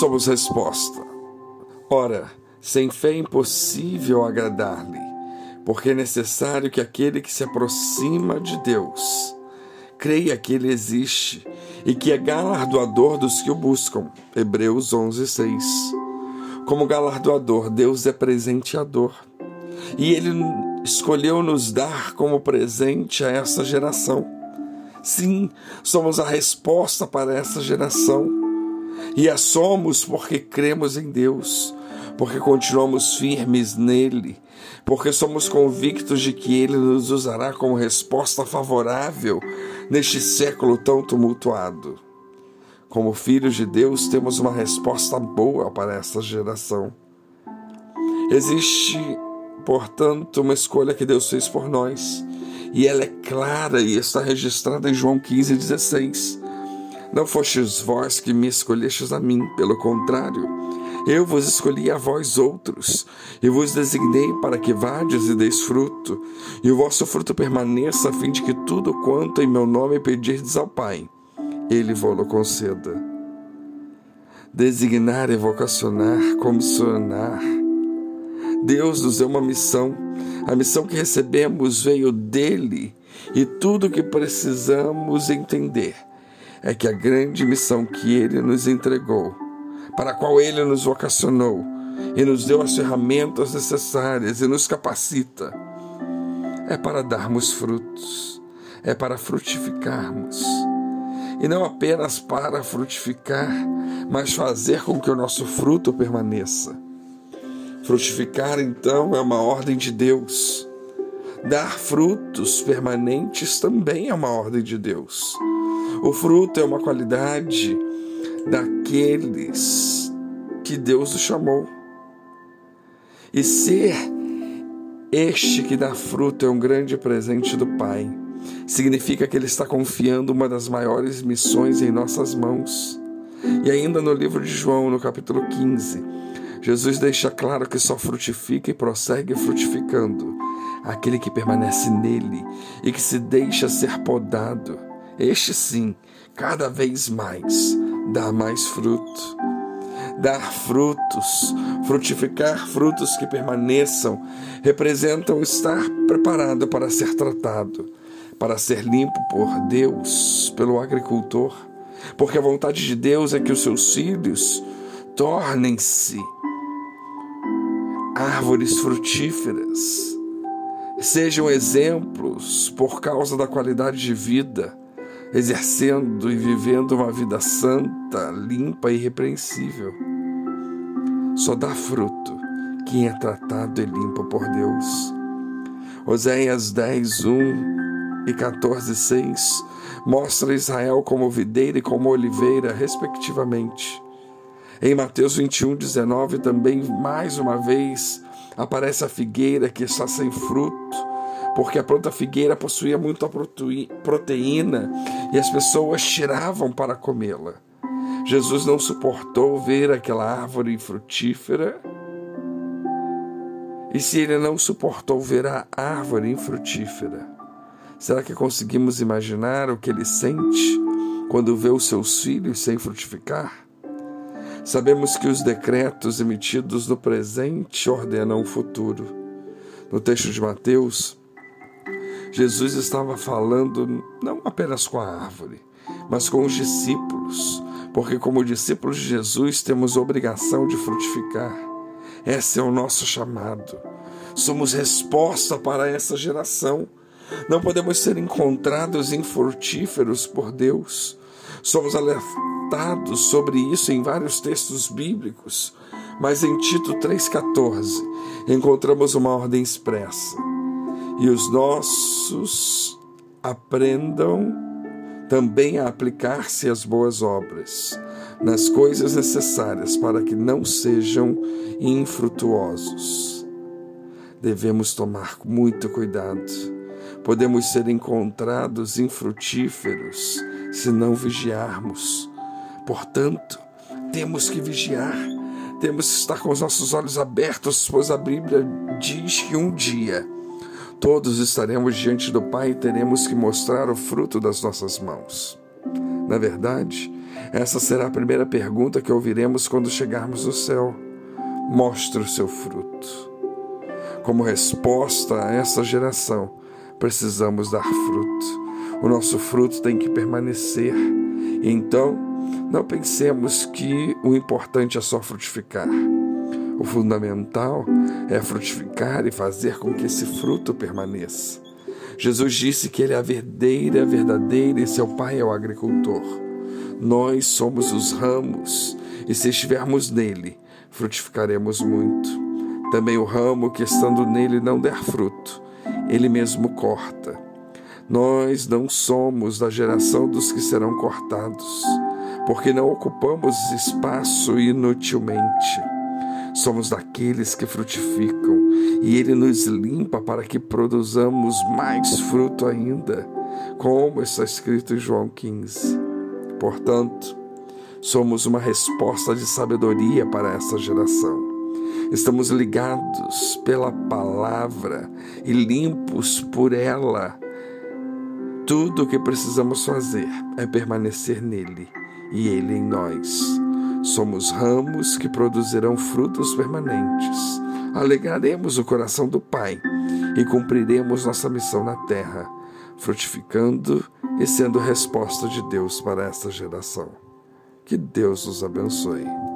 somos resposta. Ora, sem fé é impossível agradar-lhe, porque é necessário que aquele que se aproxima de Deus creia que ele existe e que é galardoador dos que o buscam. Hebreus 11, 6. Como galardoador, Deus é presenteador. E ele escolheu nos dar como presente a essa geração. Sim, somos a resposta para essa geração. E a somos porque cremos em Deus, porque continuamos firmes nele, porque somos convictos de que ele nos usará como resposta favorável neste século tão tumultuado. Como filhos de Deus, temos uma resposta boa para esta geração. Existe, portanto, uma escolha que Deus fez por nós, e ela é clara e está registrada em João 15,16. Não fostes vós que me escolhestes a mim, pelo contrário, eu vos escolhi a vós outros, e vos designei para que vades e deis fruto, e o vosso fruto permaneça, a fim de que tudo quanto em meu nome pedirdes ao Pai, Ele vos conceda. Designar e vocacionar, comissionar. Deus nos deu uma missão. A missão que recebemos veio dele, e tudo o que precisamos entender é que a grande missão que ele nos entregou para a qual Ele nos vocacionou e nos deu as ferramentas necessárias e nos capacita, é para darmos frutos, é para frutificarmos. E não apenas para frutificar, mas fazer com que o nosso fruto permaneça. Frutificar, então, é uma ordem de Deus. Dar frutos permanentes também é uma ordem de Deus. O fruto é uma qualidade daqueles que Deus o chamou. E ser este que dá fruto é um grande presente do Pai. Significa que Ele está confiando uma das maiores missões em nossas mãos. E ainda no livro de João, no capítulo 15, Jesus deixa claro que só frutifica e prossegue frutificando aquele que permanece nele e que se deixa ser podado. Este sim, cada vez mais dar mais fruto. Dar frutos, frutificar frutos que permaneçam, representam estar preparado para ser tratado, para ser limpo por Deus, pelo agricultor. Porque a vontade de Deus é que os seus filhos tornem-se árvores frutíferas, sejam exemplos por causa da qualidade de vida exercendo e vivendo uma vida santa, limpa e irrepreensível. Só dá fruto quem é tratado e limpo por Deus. Oséias 10, 1 e 14, 6 mostra Israel como videira e como oliveira, respectivamente. Em Mateus 21, 19, também, mais uma vez, aparece a figueira que está sem fruto porque a planta figueira possuía muita proteína e as pessoas tiravam para comê-la. Jesus não suportou ver aquela árvore frutífera. E se ele não suportou ver a árvore infrutífera, será que conseguimos imaginar o que ele sente quando vê os seus filhos sem frutificar? Sabemos que os decretos emitidos no presente ordenam o futuro. No texto de Mateus, Jesus estava falando apenas com a árvore, mas com os discípulos, porque, como discípulos de Jesus, temos obrigação de frutificar. Esse é o nosso chamado. Somos resposta para essa geração. Não podemos ser encontrados infrutíferos por Deus. Somos alertados sobre isso em vários textos bíblicos, mas em Tito 3,14 encontramos uma ordem expressa e os nossos aprendam também a aplicar-se às boas obras, nas coisas necessárias para que não sejam infrutuosos. Devemos tomar muito cuidado. Podemos ser encontrados infrutíferos se não vigiarmos. Portanto, temos que vigiar, temos que estar com os nossos olhos abertos, pois a Bíblia diz que um dia Todos estaremos diante do Pai e teremos que mostrar o fruto das nossas mãos. Na verdade, Essa será a primeira pergunta que ouviremos quando chegarmos no céu. Mostre o seu fruto. Como resposta a essa geração, precisamos dar fruto. O nosso fruto tem que permanecer. Então, não pensemos que o importante é só frutificar. O fundamental é frutificar e fazer com que esse fruto permaneça. Jesus disse que Ele é a verdadeira, verdadeira e seu Pai é o agricultor. Nós somos os ramos e se estivermos nele, frutificaremos muito. Também o ramo que estando nele não der fruto, ele mesmo corta. Nós não somos da geração dos que serão cortados, porque não ocupamos espaço inutilmente somos daqueles que frutificam e Ele nos limpa para que produzamos mais fruto ainda, como está escrito em João 15. Portanto, somos uma resposta de sabedoria para essa geração. Estamos ligados pela palavra e limpos por ela. Tudo o que precisamos fazer é permanecer nele e ele em nós Somos ramos que produzirão frutos permanentes. Alegraremos o coração do Pai e cumpriremos nossa missão na terra, frutificando e sendo resposta de Deus para esta geração. Que Deus nos abençoe.